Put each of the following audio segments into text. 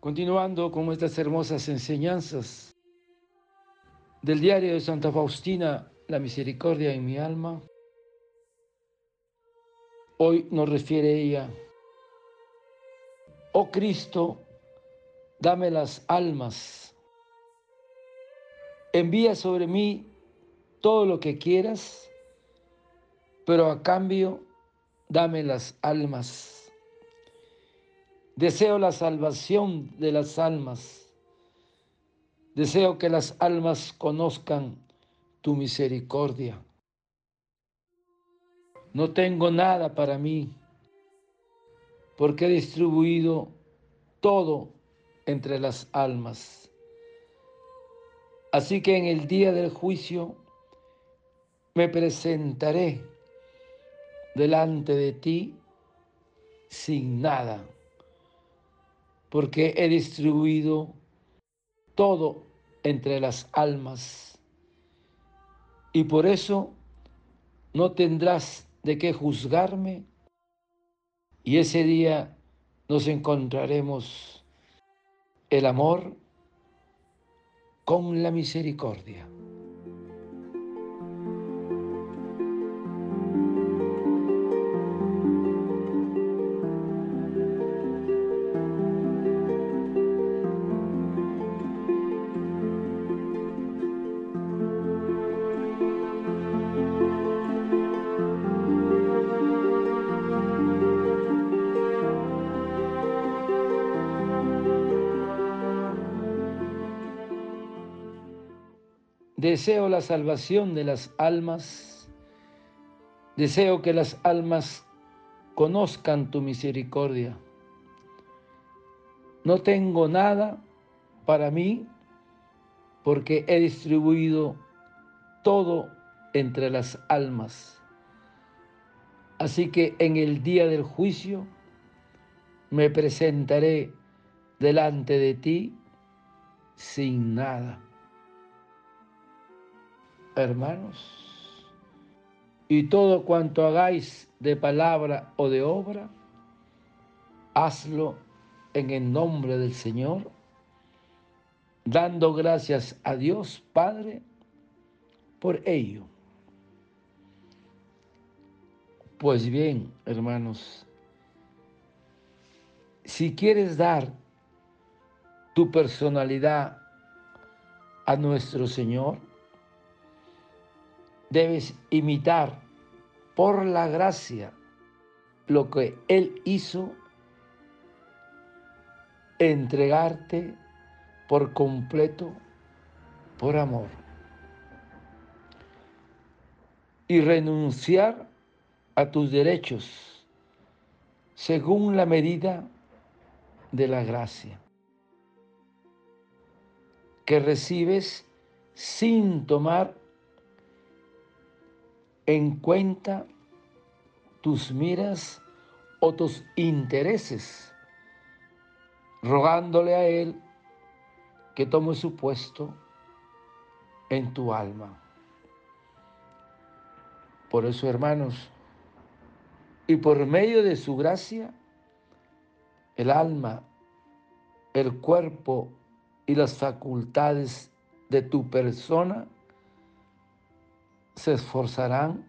Continuando con estas hermosas enseñanzas del diario de Santa Faustina, La misericordia en mi alma, hoy nos refiere ella, oh Cristo, dame las almas, envía sobre mí todo lo que quieras, pero a cambio dame las almas. Deseo la salvación de las almas. Deseo que las almas conozcan tu misericordia. No tengo nada para mí, porque he distribuido todo entre las almas. Así que en el día del juicio me presentaré delante de ti sin nada porque he distribuido todo entre las almas. Y por eso no tendrás de qué juzgarme y ese día nos encontraremos el amor con la misericordia. Deseo la salvación de las almas. Deseo que las almas conozcan tu misericordia. No tengo nada para mí porque he distribuido todo entre las almas. Así que en el día del juicio me presentaré delante de ti sin nada hermanos. Y todo cuanto hagáis de palabra o de obra, hazlo en el nombre del Señor, dando gracias a Dios Padre por ello. Pues bien, hermanos, si quieres dar tu personalidad a nuestro Señor, debes imitar por la gracia lo que Él hizo, entregarte por completo por amor. Y renunciar a tus derechos según la medida de la gracia. Que recibes sin tomar en cuenta tus miras o tus intereses, rogándole a Él que tome su puesto en tu alma. Por eso, hermanos, y por medio de su gracia, el alma, el cuerpo y las facultades de tu persona se esforzarán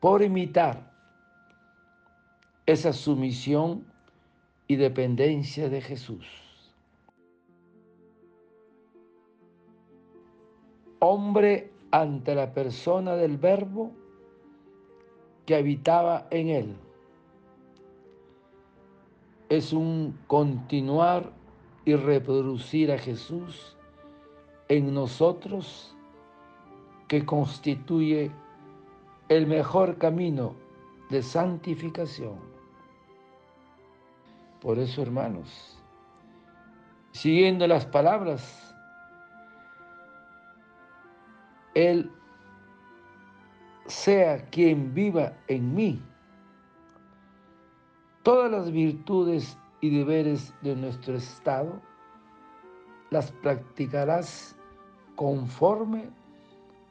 por imitar esa sumisión y dependencia de Jesús. Hombre ante la persona del verbo que habitaba en él. Es un continuar y reproducir a Jesús en nosotros que constituye el mejor camino de santificación. Por eso, hermanos, siguiendo las palabras, Él sea quien viva en mí. Todas las virtudes y deberes de nuestro estado las practicarás conforme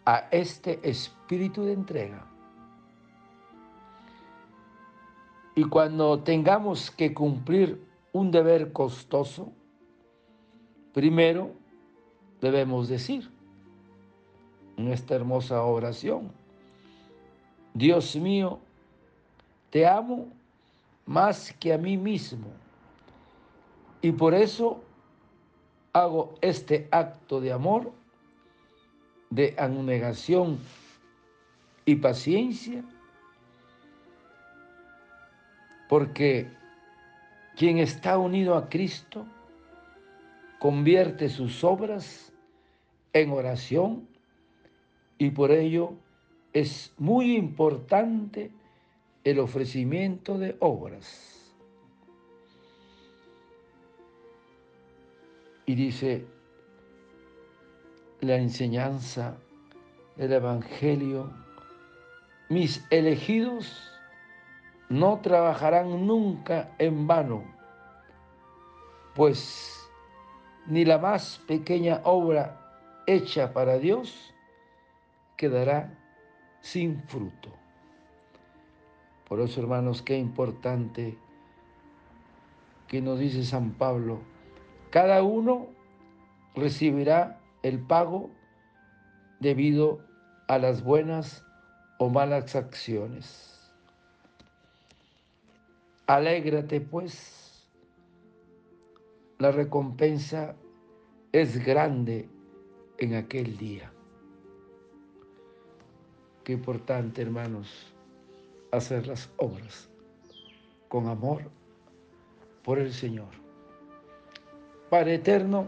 a este espíritu de entrega. Y cuando tengamos que cumplir un deber costoso, primero debemos decir en esta hermosa oración, Dios mío, te amo más que a mí mismo y por eso hago este acto de amor, de abnegación y paciencia, porque quien está unido a Cristo convierte sus obras en oración y por ello es muy importante el ofrecimiento de obras. Y dice la enseñanza del Evangelio, mis elegidos no trabajarán nunca en vano, pues ni la más pequeña obra hecha para Dios quedará sin fruto. Por eso, hermanos, qué importante que nos dice San Pablo, cada uno recibirá el pago debido a las buenas o malas acciones. Alégrate pues, la recompensa es grande en aquel día. Qué importante, hermanos, hacer las obras con amor por el Señor. Padre eterno,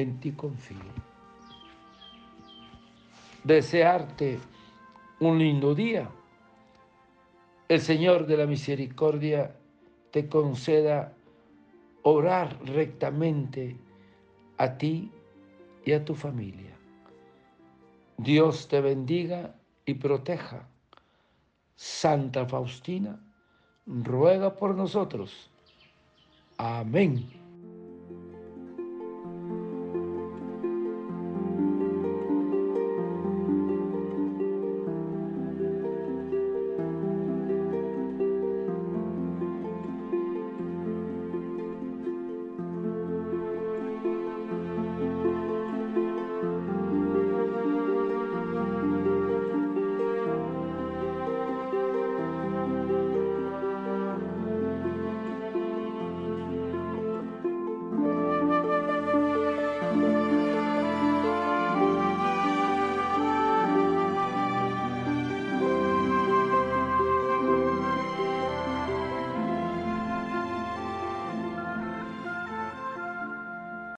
en ti confío. Desearte un lindo día el Señor de la Misericordia te conceda orar rectamente a ti y a tu familia. Dios te bendiga y proteja. Santa Faustina, ruega por nosotros. Amén.